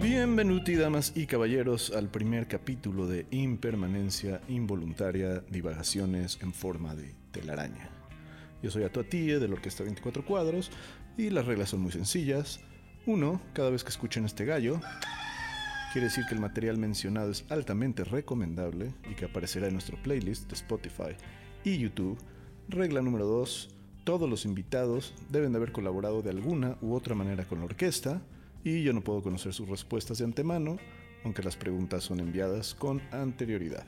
Bienvenuti, damas y caballeros, al primer capítulo de Impermanencia Involuntaria, Divagaciones en forma de telaraña. Yo soy Atuatie de la Orquesta 24 Cuadros y las reglas son muy sencillas. Uno, cada vez que escuchen este gallo, quiere decir que el material mencionado es altamente recomendable y que aparecerá en nuestro playlist de Spotify y YouTube. Regla número 2, todos los invitados deben de haber colaborado de alguna u otra manera con la orquesta y yo no puedo conocer sus respuestas de antemano, aunque las preguntas son enviadas con anterioridad.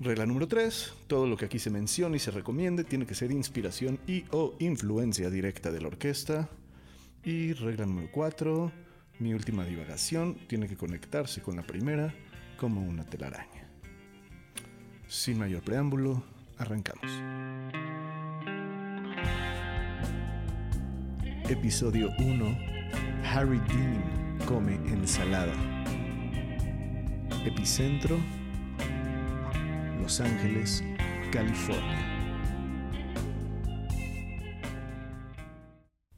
Regla número 3. Todo lo que aquí se menciona y se recomiende tiene que ser inspiración y o influencia directa de la orquesta. Y regla número 4. Mi última divagación tiene que conectarse con la primera como una telaraña. Sin mayor preámbulo, arrancamos. Episodio 1 Harry Dean come ensalada. Epicentro, Los Ángeles, California.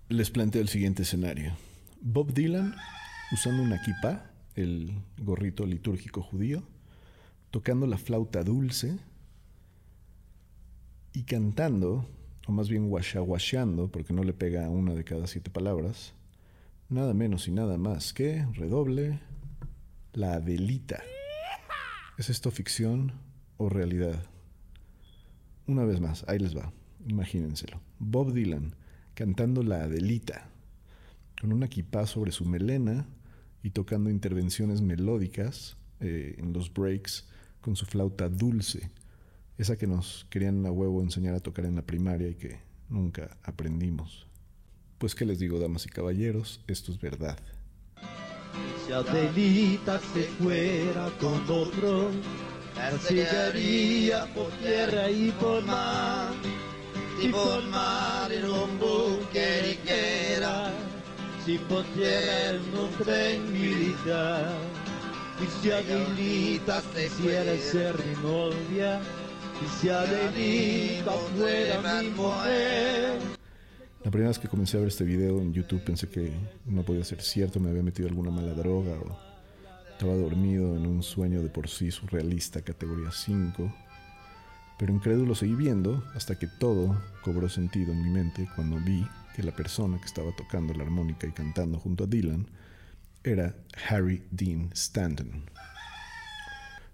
Les planteo el siguiente escenario. Bob Dylan, usando una kippah, el gorrito litúrgico judío, tocando la flauta dulce y cantando, o más bien washawashando, porque no le pega una de cada siete palabras, nada menos y nada más que, redoble, la Adelita. ¿Es esto ficción o realidad? Una vez más, ahí les va, imagínenselo. Bob Dylan cantando la Adelita, con una equipa sobre su melena y tocando intervenciones melódicas eh, en los breaks con su flauta dulce, esa que nos querían a huevo enseñar a tocar en la primaria y que nunca aprendimos. Pues qué les digo, damas y caballeros, esto es verdad. Si Adelita se fuera con otro, perseguiría por tierra y por mar, y por mar en un buque ligera, si por tierra en un tren militar. Y si Adelita se quiere ser mi novia, y si Adelita fuera mi mujer, la primera vez que comencé a ver este video en YouTube pensé que no podía ser cierto, me había metido alguna mala droga o estaba dormido en un sueño de por sí surrealista categoría 5. Pero incrédulo seguí viendo hasta que todo cobró sentido en mi mente cuando vi que la persona que estaba tocando la armónica y cantando junto a Dylan era Harry Dean Stanton.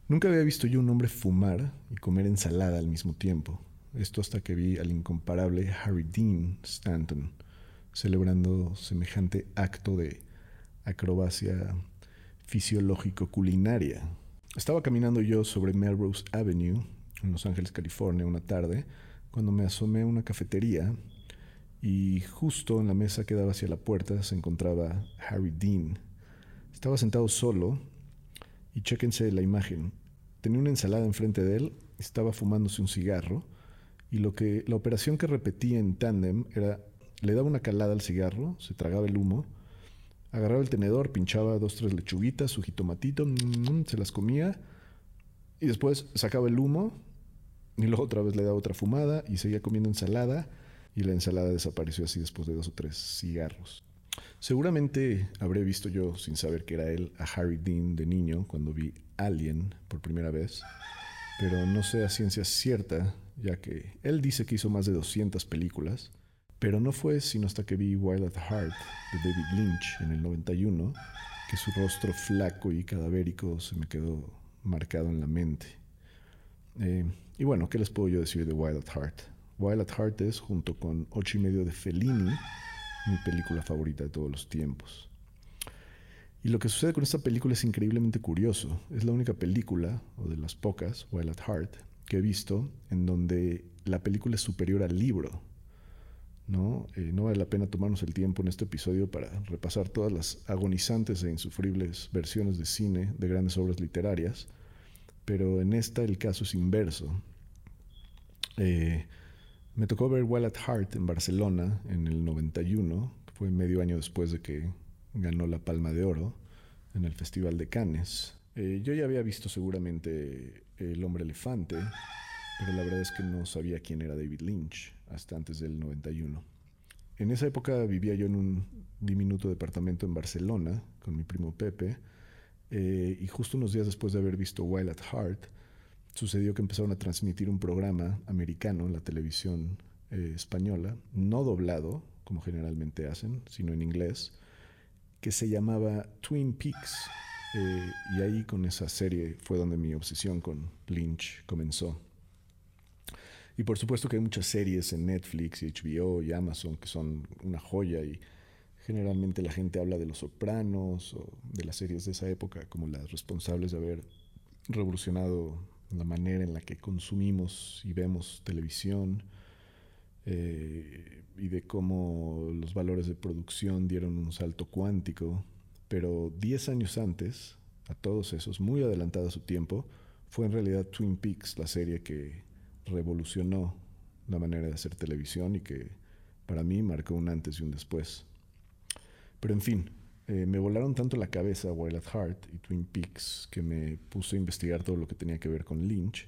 Nunca había visto yo un hombre fumar y comer ensalada al mismo tiempo. Esto hasta que vi al incomparable Harry Dean Stanton celebrando semejante acto de acrobacia fisiológico-culinaria. Estaba caminando yo sobre Melrose Avenue, en Los Ángeles, California, una tarde, cuando me asomé a una cafetería y justo en la mesa que daba hacia la puerta se encontraba Harry Dean. Estaba sentado solo y chéquense la imagen. Tenía una ensalada enfrente de él, estaba fumándose un cigarro y lo que, la operación que repetía en tándem era, le daba una calada al cigarro, se tragaba el humo, agarraba el tenedor, pinchaba dos, tres lechuguitas, su jitomatito, mm, se las comía, y después sacaba el humo, y luego otra vez le daba otra fumada, y seguía comiendo ensalada, y la ensalada desapareció así después de dos o tres cigarros. Seguramente habré visto yo, sin saber que era él, a Harry Dean de niño cuando vi Alien por primera vez, pero no sé a ciencia cierta ya que él dice que hizo más de 200 películas, pero no fue sino hasta que vi Wild at Heart de David Lynch en el 91 que su rostro flaco y cadavérico se me quedó marcado en la mente. Eh, y bueno, ¿qué les puedo yo decir de Wild at Heart? Wild at Heart es, junto con Ocho y medio de Fellini, mi película favorita de todos los tiempos. Y lo que sucede con esta película es increíblemente curioso. Es la única película, o de las pocas, Wild at Heart, que he visto en donde la película es superior al libro. ¿no? Eh, no vale la pena tomarnos el tiempo en este episodio para repasar todas las agonizantes e insufribles versiones de cine de grandes obras literarias, pero en esta el caso es inverso. Eh, me tocó ver Wild at Heart en Barcelona en el 91, fue medio año después de que ganó la Palma de Oro en el Festival de Cannes. Eh, yo ya había visto seguramente El hombre elefante, pero la verdad es que no sabía quién era David Lynch hasta antes del 91. en esa época vivía yo en un diminuto departamento en Barcelona con mi primo Pepe eh, y justo unos días después de haber visto Wild at Heart, sucedió que empezaron a transmitir un programa americano en la televisión eh, española, no doblado, como generalmente hacen, sino en inglés, que se llamaba Twin Peaks. Eh, y ahí con esa serie fue donde mi obsesión con Lynch comenzó. Y por supuesto que hay muchas series en Netflix y HBO y Amazon que son una joya y generalmente la gente habla de Los Sopranos o de las series de esa época como las responsables de haber revolucionado la manera en la que consumimos y vemos televisión eh, y de cómo los valores de producción dieron un salto cuántico. Pero 10 años antes, a todos esos, muy adelantada a su tiempo, fue en realidad Twin Peaks la serie que revolucionó la manera de hacer televisión y que para mí marcó un antes y un después. Pero en fin, eh, me volaron tanto la cabeza Wild at Heart y Twin Peaks que me puse a investigar todo lo que tenía que ver con Lynch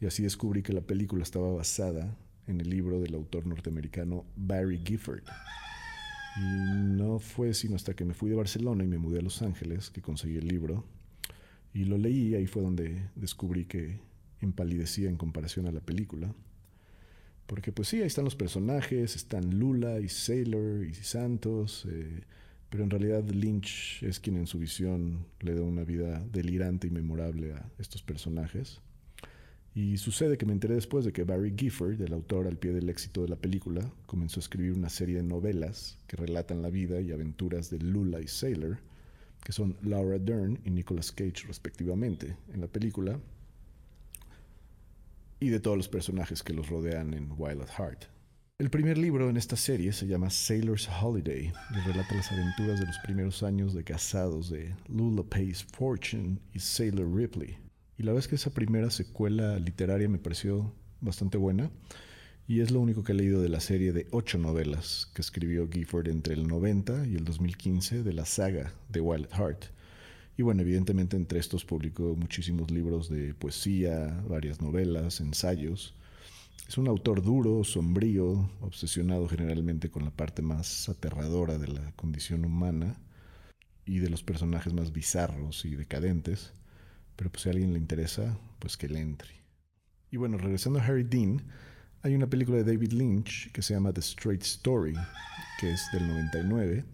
y así descubrí que la película estaba basada en el libro del autor norteamericano Barry Gifford. Y no fue sino hasta que me fui de Barcelona y me mudé a Los Ángeles que conseguí el libro y lo leí, ahí fue donde descubrí que empalidecía en comparación a la película. Porque pues sí, ahí están los personajes, están Lula y Sailor y Santos, eh, pero en realidad Lynch es quien en su visión le da una vida delirante y memorable a estos personajes. Y sucede que me enteré después de que Barry Gifford, el autor al pie del éxito de la película, comenzó a escribir una serie de novelas que relatan la vida y aventuras de Lula y Sailor, que son Laura Dern y Nicolas Cage respectivamente en la película, y de todos los personajes que los rodean en Wild at Heart. El primer libro en esta serie se llama Sailor's Holiday y relata las aventuras de los primeros años de casados de Lula Pace Fortune y Sailor Ripley. Y la verdad es que esa primera secuela literaria me pareció bastante buena y es lo único que he leído de la serie de ocho novelas que escribió Gifford entre el 90 y el 2015 de la saga de Wild Heart. Y bueno, evidentemente entre estos publicó muchísimos libros de poesía, varias novelas, ensayos. Es un autor duro, sombrío, obsesionado generalmente con la parte más aterradora de la condición humana y de los personajes más bizarros y decadentes. Pero pues si a alguien le interesa, pues que le entre. Y bueno, regresando a Harry Dean, hay una película de David Lynch que se llama The Straight Story, que es del 99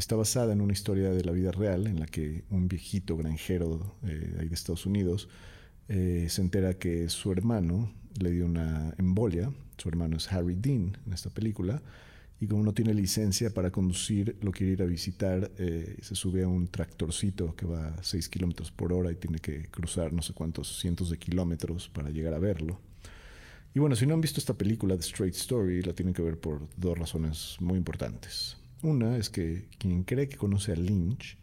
está basada en una historia de la vida real en la que un viejito granjero eh, de Estados Unidos eh, se entera que su hermano le dio una embolia. Su hermano es Harry Dean en esta película. Y como no tiene licencia para conducir, lo quiere ir a visitar. Eh, se sube a un tractorcito que va a 6 kilómetros por hora y tiene que cruzar no sé cuántos cientos de kilómetros para llegar a verlo. Y bueno, si no han visto esta película, The Straight Story, la tienen que ver por dos razones muy importantes. Una es que quien cree que conoce a Lynch,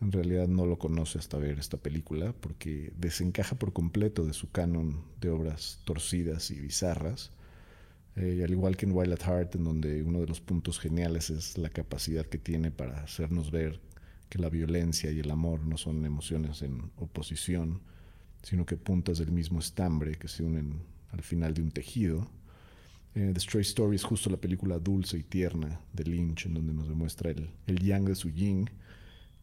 en realidad no lo conoce hasta ver esta película, porque desencaja por completo de su canon de obras torcidas y bizarras. Eh, al igual que en Wild at Heart, en donde uno de los puntos geniales es la capacidad que tiene para hacernos ver que la violencia y el amor no son emociones en oposición, sino que puntas del mismo estambre que se unen al final de un tejido. Eh, The Stray Story es justo la película dulce y tierna de Lynch, en donde nos demuestra el, el yang de su yin.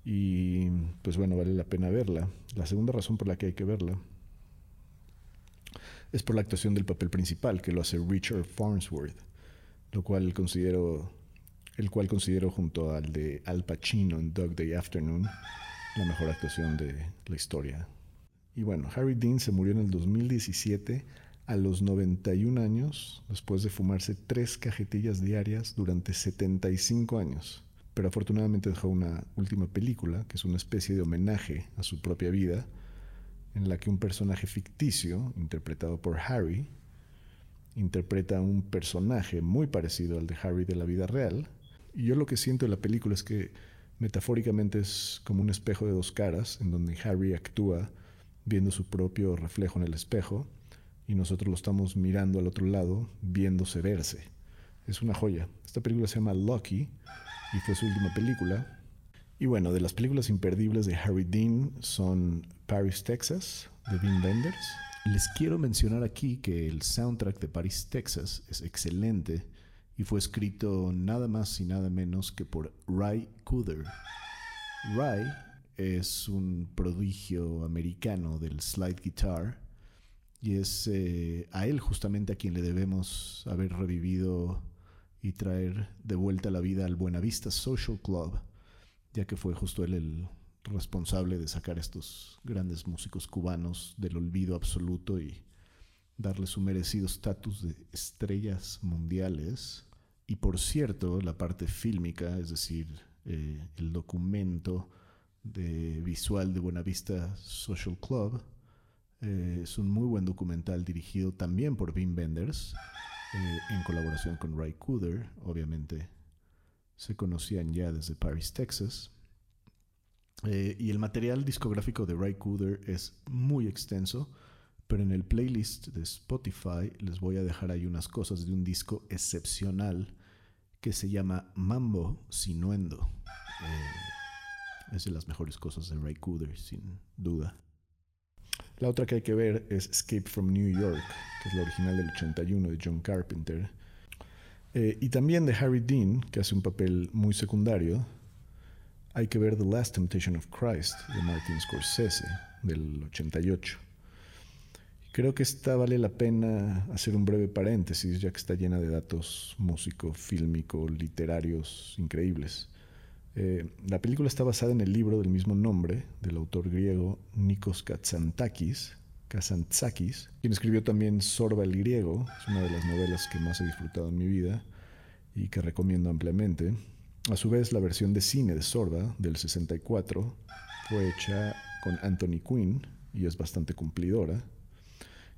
Y pues bueno, vale la pena verla. La segunda razón por la que hay que verla es por la actuación del papel principal, que lo hace Richard Farnsworth, lo cual considero, el cual considero junto al de Al Pacino en Dog Day Afternoon la mejor actuación de la historia. Y bueno, Harry Dean se murió en el 2017 a los 91 años, después de fumarse tres cajetillas diarias durante 75 años. Pero afortunadamente dejó una última película, que es una especie de homenaje a su propia vida, en la que un personaje ficticio, interpretado por Harry, interpreta un personaje muy parecido al de Harry de la vida real. Y yo lo que siento en la película es que metafóricamente es como un espejo de dos caras, en donde Harry actúa viendo su propio reflejo en el espejo y nosotros lo estamos mirando al otro lado, viéndose verse. Es una joya. Esta película se llama Lucky y fue su última película. Y bueno, de las películas imperdibles de Harry Dean son Paris, Texas, de Dean Benders. Les quiero mencionar aquí que el soundtrack de Paris, Texas es excelente y fue escrito nada más y nada menos que por Ray Cooder. Ray es un prodigio americano del slide guitar y es eh, a él justamente a quien le debemos haber revivido y traer de vuelta la vida al Buenavista Social Club, ya que fue justo él el responsable de sacar a estos grandes músicos cubanos del olvido absoluto y darle su merecido estatus de estrellas mundiales. Y por cierto, la parte fílmica, es decir, eh, el documento de visual de Buenavista Social Club, eh, es un muy buen documental dirigido también por Wim Wenders, eh, en colaboración con Ray Cooder, obviamente se conocían ya desde Paris, Texas. y el material discográfico de Ray Cooder es muy extenso pero en el playlist de Spotify les voy a dejar ahí unas cosas de un disco excepcional que se llama Mambo Sinuendo. Eh, es de las mejores cosas de Ray Cooder, sin duda. La otra que hay que ver es Escape from New York, que es la original del 81 de John Carpenter. Eh, y también de Harry Dean, que hace un papel muy secundario. Hay que ver The Last Temptation of Christ de Martin Scorsese, del 88. Creo que esta vale la pena hacer un breve paréntesis, ya que está llena de datos músico, fílmico, literarios increíbles. Eh, la película está basada en el libro del mismo nombre del autor griego Nikos Katsantakis, Kazantzakis, quien escribió también Sorba el griego, es una de las novelas que más he disfrutado en mi vida y que recomiendo ampliamente. A su vez, la versión de cine de Sorba del 64 fue hecha con Anthony Quinn y es bastante cumplidora.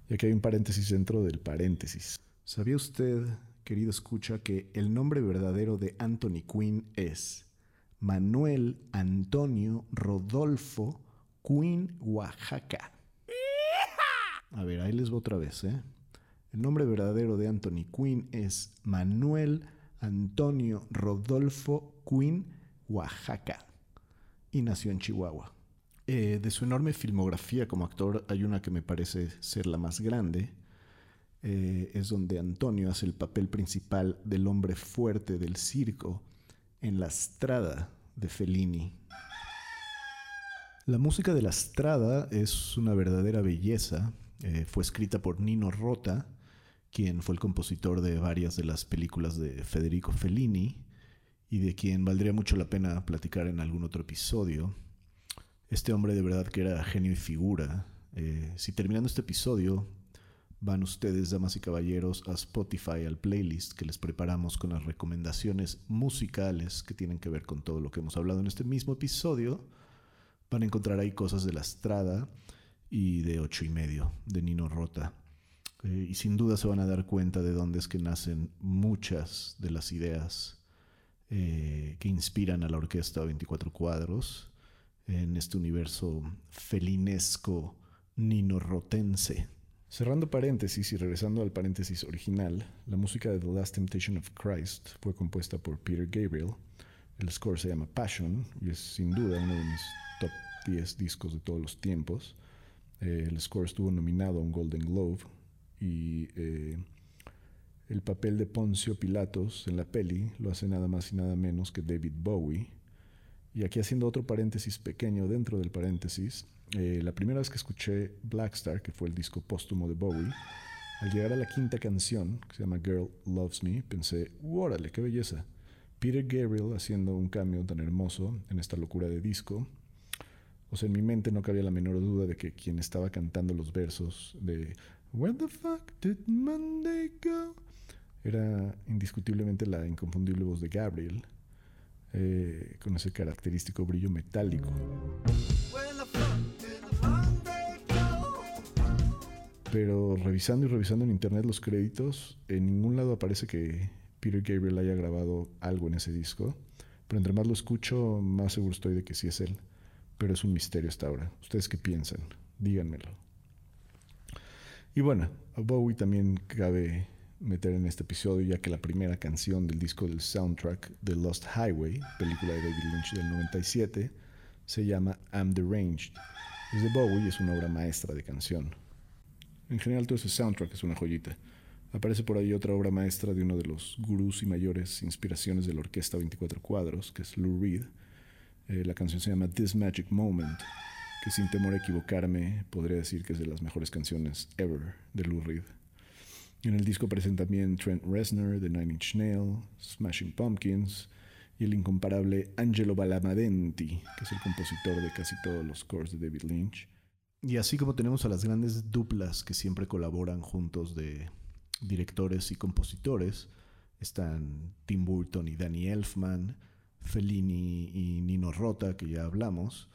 Y aquí hay un paréntesis dentro del paréntesis. ¿Sabía usted, querido escucha, que el nombre verdadero de Anthony Quinn es Manuel Antonio Rodolfo Quinn Oaxaca? A ver, ahí les voy otra vez, ¿eh? El nombre verdadero de Anthony Quinn es Manuel Antonio Rodolfo Quinn Oaxaca y nació en Chihuahua. Eh, de su enorme filmografía como actor hay una que me parece ser la más grande. Eh, es donde Antonio hace el papel principal del hombre fuerte del circo en La Strada de Fellini. La música de La Strada es una verdadera belleza. Eh, fue escrita por Nino Rota, quien fue el compositor de varias de las películas de Federico Fellini y de quien valdría mucho la pena platicar en algún otro episodio. Este hombre de verdad que era genio y figura. Eh, si terminando este episodio van ustedes, damas y caballeros, a Spotify, al playlist que les preparamos con las recomendaciones musicales que tienen que ver con todo lo que hemos hablado en este mismo episodio, van a encontrar ahí cosas de La Estrada y de Ocho y Medio, de Nino Rota. Eh, y sin duda se van a dar cuenta de dónde es que nacen muchas de las ideas eh, que inspiran a la orquesta 24 cuadros en este universo felinesco nino-rotense. Cerrando paréntesis y regresando al paréntesis original, la música de The Last Temptation of Christ fue compuesta por Peter Gabriel. El score se llama Passion y es sin duda uno de mis top 10 discos de todos los tiempos. Eh, el score estuvo nominado a un Golden Globe y eh, el papel de Poncio Pilatos en la peli lo hace nada más y nada menos que David Bowie y aquí haciendo otro paréntesis pequeño dentro del paréntesis, eh, la primera vez que escuché Blackstar, que fue el disco póstumo de Bowie, al llegar a la quinta canción, que se llama Girl Loves Me, pensé, órale, qué belleza. Peter Gabriel haciendo un cambio tan hermoso en esta locura de disco. O sea, en mi mente no cabía la menor duda de que quien estaba cantando los versos de Where the fuck did Monday go? era indiscutiblemente la inconfundible voz de Gabriel eh, con ese característico brillo metálico. Pero revisando y revisando en internet los créditos, en ningún lado aparece que Peter Gabriel haya grabado algo en ese disco. Pero entre más lo escucho, más seguro estoy de que sí es él. Pero es un misterio hasta ahora. ¿Ustedes qué piensan? Díganmelo. Y bueno, a Bowie también cabe meter en este episodio, ya que la primera canción del disco del soundtrack de Lost Highway, película de David Lynch del 97, se llama I'm Deranged. Es de Bowie es una obra maestra de canción. En general todo ese soundtrack es una joyita. Aparece por ahí otra obra maestra de uno de los gurús y mayores inspiraciones de la orquesta 24 cuadros, que es Lou Reed. Eh, la canción se llama This Magic Moment, que sin temor a equivocarme podría decir que es de las mejores canciones ever de Lou Reed. En el disco aparecen también Trent Reznor de Nine Inch Nails, Smashing Pumpkins y el incomparable Angelo Balamadenti, que es el compositor de casi todos los scores de David Lynch. Y así como tenemos a las grandes duplas que siempre colaboran juntos de directores y compositores, están Tim Burton y Danny Elfman, Fellini y Nino Rota, que ya hablamos.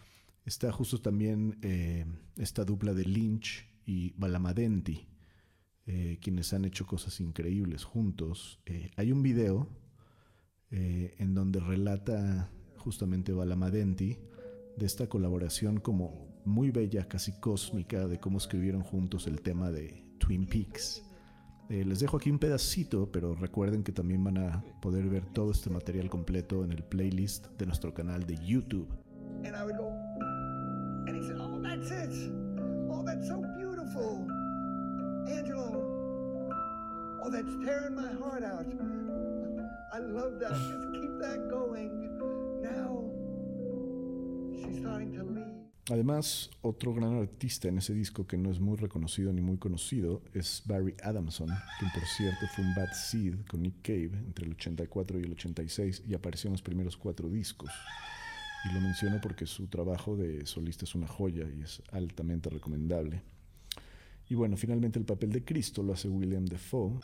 Está justo también eh, esta dupla de Lynch y Balamadenti, eh, quienes han hecho cosas increíbles juntos. Eh, hay un video en donde relata justamente Balamadenti de esta colaboración como muy bella, casi cósmica, de cómo escribieron juntos el tema de Twin Peaks. Eh, les dejo aquí un pedacito, pero recuerden que también van a poder ver todo este material completo en el playlist de nuestro canal de YouTube. And I would go, and he said, "Oh, that's it. Oh, that's so beautiful, Angelo. Oh, that's tearing my heart out. I love that. Just keep that going. Now she's starting to leave." Además, otro gran artista en ese disco que no es muy reconocido ni muy conocido es Barry Adamson, quien por cierto fue un Bad Seed con Nick Cave entre el 84 y el 86 y apareció en los primeros cuatro discos. Y lo menciono porque su trabajo de solista es una joya y es altamente recomendable. Y bueno, finalmente el papel de Cristo lo hace William Defoe.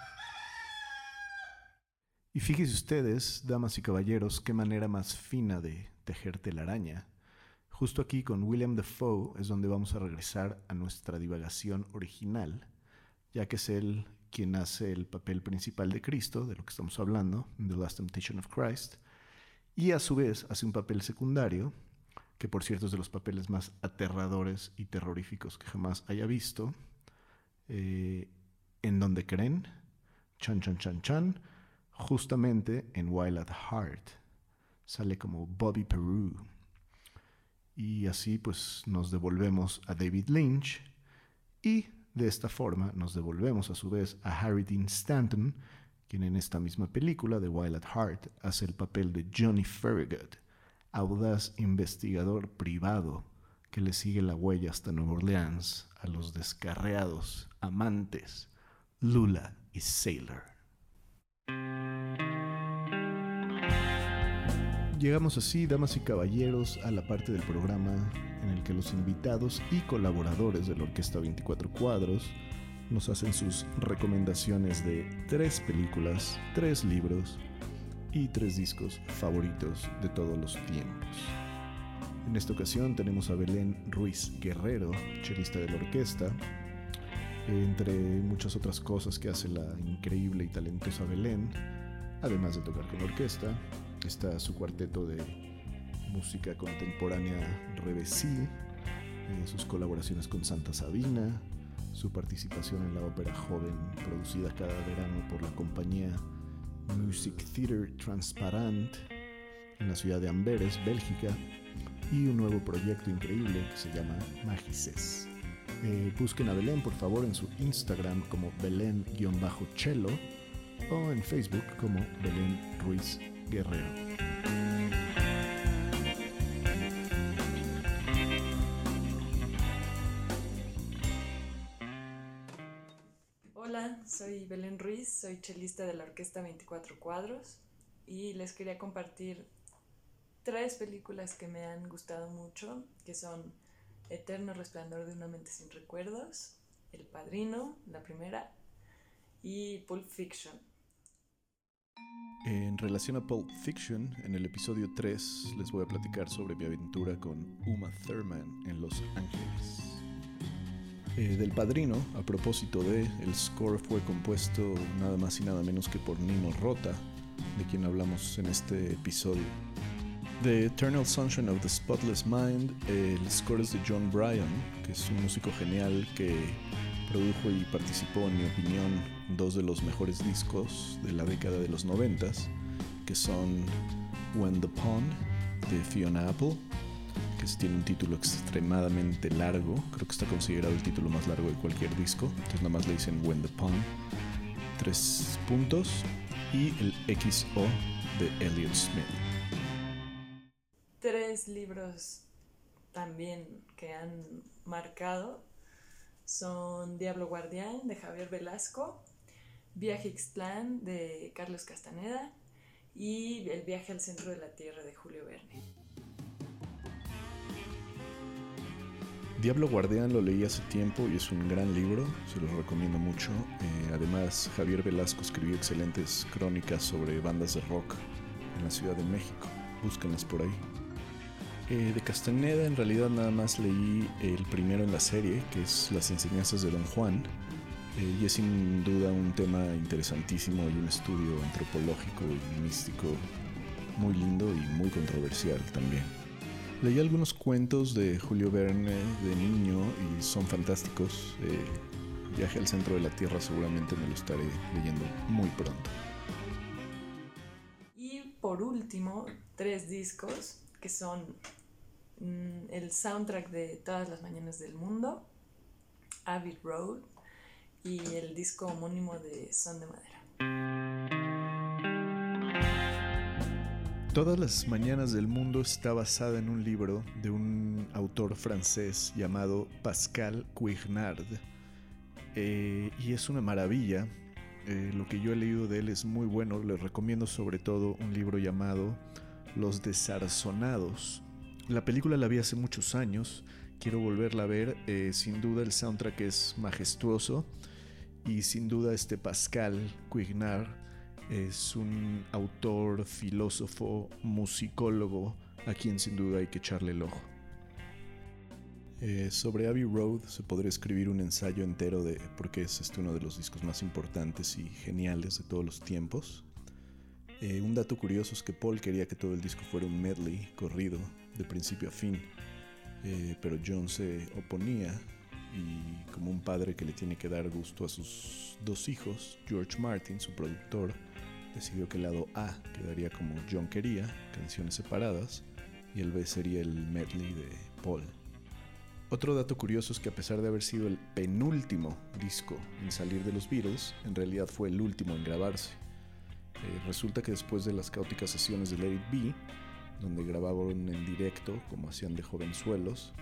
Y fíjense ustedes, damas y caballeros, qué manera más fina de tejer telaraña Justo aquí con William Defoe es donde vamos a regresar a nuestra divagación original, ya que es él quien hace el papel principal de Cristo, de lo que estamos hablando, The Last Temptation of Christ, y a su vez hace un papel secundario, que por cierto es de los papeles más aterradores y terroríficos que jamás haya visto, eh, en donde creen, chan chan chan chan, justamente en Wild at Heart. Sale como Bobby Peru. Y así pues nos devolvemos a David Lynch y de esta forma nos devolvemos a su vez a Harry Dean Stanton, quien en esta misma película de Wild at Heart hace el papel de Johnny Farragut, audaz investigador privado que le sigue la huella hasta Nueva Orleans a los descarreados amantes Lula y Sailor. Llegamos así, damas y caballeros, a la parte del programa en el que los invitados y colaboradores de la Orquesta 24 Cuadros nos hacen sus recomendaciones de tres películas, tres libros y tres discos favoritos de todos los tiempos. En esta ocasión tenemos a Belén Ruiz Guerrero, chelista de la orquesta, entre muchas otras cosas que hace la increíble y talentosa Belén, además de tocar con la orquesta, está su cuarteto de música contemporánea Revesí, eh, sus colaboraciones con Santa Sabina, su participación en la ópera joven producida cada verano por la compañía Music Theatre Transparent en la ciudad de Amberes, Bélgica, y un nuevo proyecto increíble que se llama Magices. Eh, busquen a Belén por favor en su Instagram como Belén-Chelo o en Facebook como Belén Ruiz Guerrero. Hola, soy Belén Ruiz, soy chelista de la Orquesta 24 Cuadros y les quería compartir tres películas que me han gustado mucho, que son Eterno Resplandor de una mente sin recuerdos, El Padrino, la primera, y Pulp Fiction. En relación a Pulp Fiction, en el episodio 3 les voy a platicar sobre mi aventura con Uma Thurman en Los Ángeles. Eh, del Padrino, a propósito de, el score fue compuesto nada más y nada menos que por Nino Rota, de quien hablamos en este episodio. The Eternal Sunshine of the Spotless Mind, el score es de John Bryan, que es un músico genial que produjo y participó, en mi opinión, dos de los mejores discos de la década de los noventas, que son When the Pond de Fiona Apple, que tiene un título extremadamente largo, creo que está considerado el título más largo de cualquier disco, entonces nada más le dicen When the Pond. tres puntos y el XO de Elliot Smith. Tres libros también que han marcado son Diablo Guardián de Javier Velasco, Viaje Ixtlán de Carlos Castaneda y El viaje al centro de la Tierra de Julio Verne. Diablo Guardián lo leí hace tiempo y es un gran libro, se los recomiendo mucho. Eh, además, Javier Velasco escribió excelentes crónicas sobre bandas de rock en la Ciudad de México. Búsquenlas por ahí. Eh, de Castaneda en realidad nada más leí el primero en la serie, que es Las enseñanzas de Don Juan, eh, y es sin duda un tema interesantísimo y un estudio antropológico y místico muy lindo y muy controversial también. Leí algunos cuentos de Julio Verne de niño y son fantásticos. Eh, viaje al centro de la Tierra seguramente me lo estaré leyendo muy pronto. Y por último, tres discos que son el soundtrack de Todas las Mañanas del Mundo, Abbey Road y el disco homónimo de Son de Madera. Todas las mañanas del mundo está basada en un libro de un autor francés llamado Pascal Quignard. Eh, y es una maravilla. Eh, lo que yo he leído de él es muy bueno. Les recomiendo sobre todo un libro llamado Los Desarzonados. La película la vi hace muchos años. Quiero volverla a ver. Eh, sin duda el soundtrack es majestuoso. Y sin duda este Pascal Quignard es un autor, filósofo, musicólogo a quien sin duda hay que echarle el ojo. Eh, sobre Abbey Road se podría escribir un ensayo entero de por qué es este uno de los discos más importantes y geniales de todos los tiempos. Eh, un dato curioso es que Paul quería que todo el disco fuera un medley corrido de principio a fin, eh, pero John se oponía y como un padre que le tiene que dar gusto a sus dos hijos, George Martin, su productor, decidió que el lado A quedaría como John quería, canciones separadas, y el B sería el medley de Paul. Otro dato curioso es que a pesar de haber sido el penúltimo disco en salir de los Beatles, en realidad fue el último en grabarse. Eh, resulta que después de las caóticas sesiones de Let It Be, donde grabaron en directo como hacían de jovenzuelos,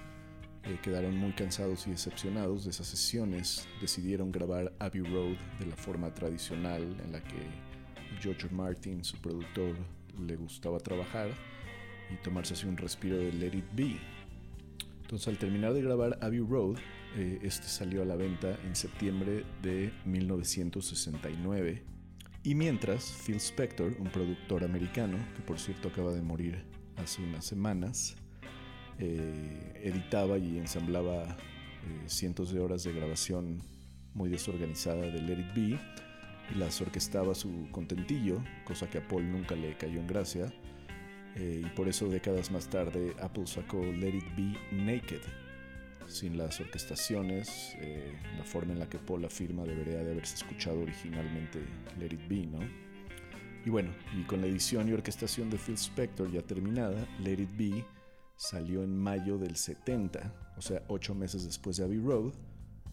eh, quedaron muy cansados y decepcionados de esas sesiones, decidieron grabar Abbey Road de la forma tradicional en la que George Martin, su productor, le gustaba trabajar y tomarse así un respiro de Let It Be. Entonces al terminar de grabar Abbey Road, eh, este salió a la venta en septiembre de 1969. Y mientras, Phil Spector, un productor americano, que por cierto acaba de morir hace unas semanas, eh, editaba y ensamblaba eh, cientos de horas de grabación muy desorganizada de Let It Be, y las orquestaba su contentillo, cosa que a Paul nunca le cayó en gracia, eh, y por eso décadas más tarde Apple sacó Let It Be Naked, sin las orquestaciones, eh, la forma en la que Paul afirma debería de haberse escuchado originalmente Let It Be, ¿no? Y bueno, y con la edición y orquestación de Phil Spector ya terminada, Let It Be salió en mayo del 70, o sea, ocho meses después de Abbey Road,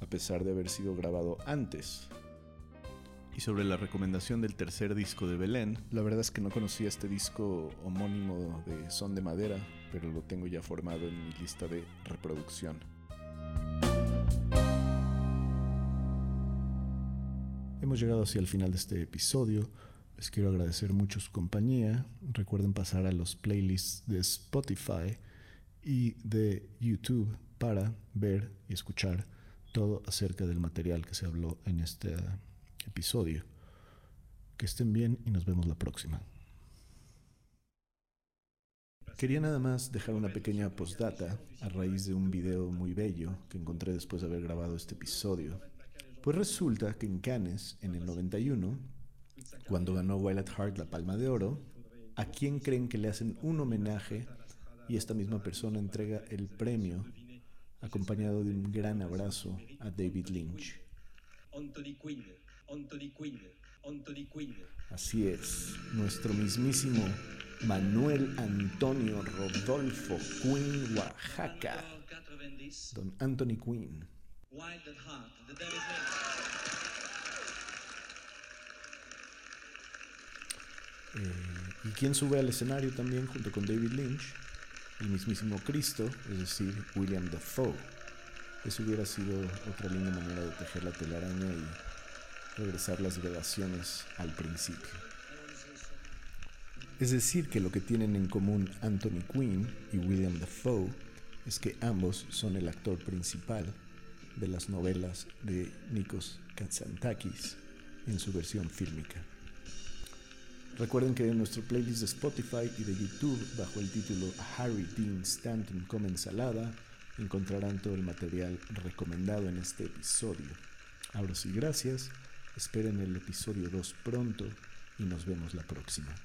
a pesar de haber sido grabado antes y sobre la recomendación del tercer disco de Belén. La verdad es que no conocía este disco homónimo de Son de Madera, pero lo tengo ya formado en mi lista de reproducción. Hemos llegado hacia el final de este episodio. Les quiero agradecer mucho su compañía. Recuerden pasar a los playlists de Spotify y de YouTube para ver y escuchar todo acerca del material que se habló en este episodio. Que estén bien y nos vemos la próxima. Quería nada más dejar una pequeña postdata a raíz de un video muy bello que encontré después de haber grabado este episodio. Pues resulta que en Cannes, en el 91, cuando ganó Wild Heart la Palma de Oro, ¿a quién creen que le hacen un homenaje y esta misma persona entrega el premio acompañado de un gran abrazo a David Lynch? Así es, nuestro mismísimo Manuel Antonio Rodolfo Quinn Oaxaca. Don Anthony Quinn. Eh, ¿Y quién sube al escenario también junto con David Lynch? El mismísimo Cristo, es decir, William Dafoe. Eso hubiera sido otra linda manera de tejer la telaraña y regresar las gradaciones al principio. Es decir, que lo que tienen en común Anthony Quinn y William Dafoe es que ambos son el actor principal de las novelas de Nikos Katsantakis en su versión fílmica. Recuerden que en nuestro playlist de Spotify y de YouTube, bajo el título Harry Dean Stanton come ensalada, encontrarán todo el material recomendado en este episodio. Ahora sí, gracias. Esperen el episodio 2 pronto y nos vemos la próxima.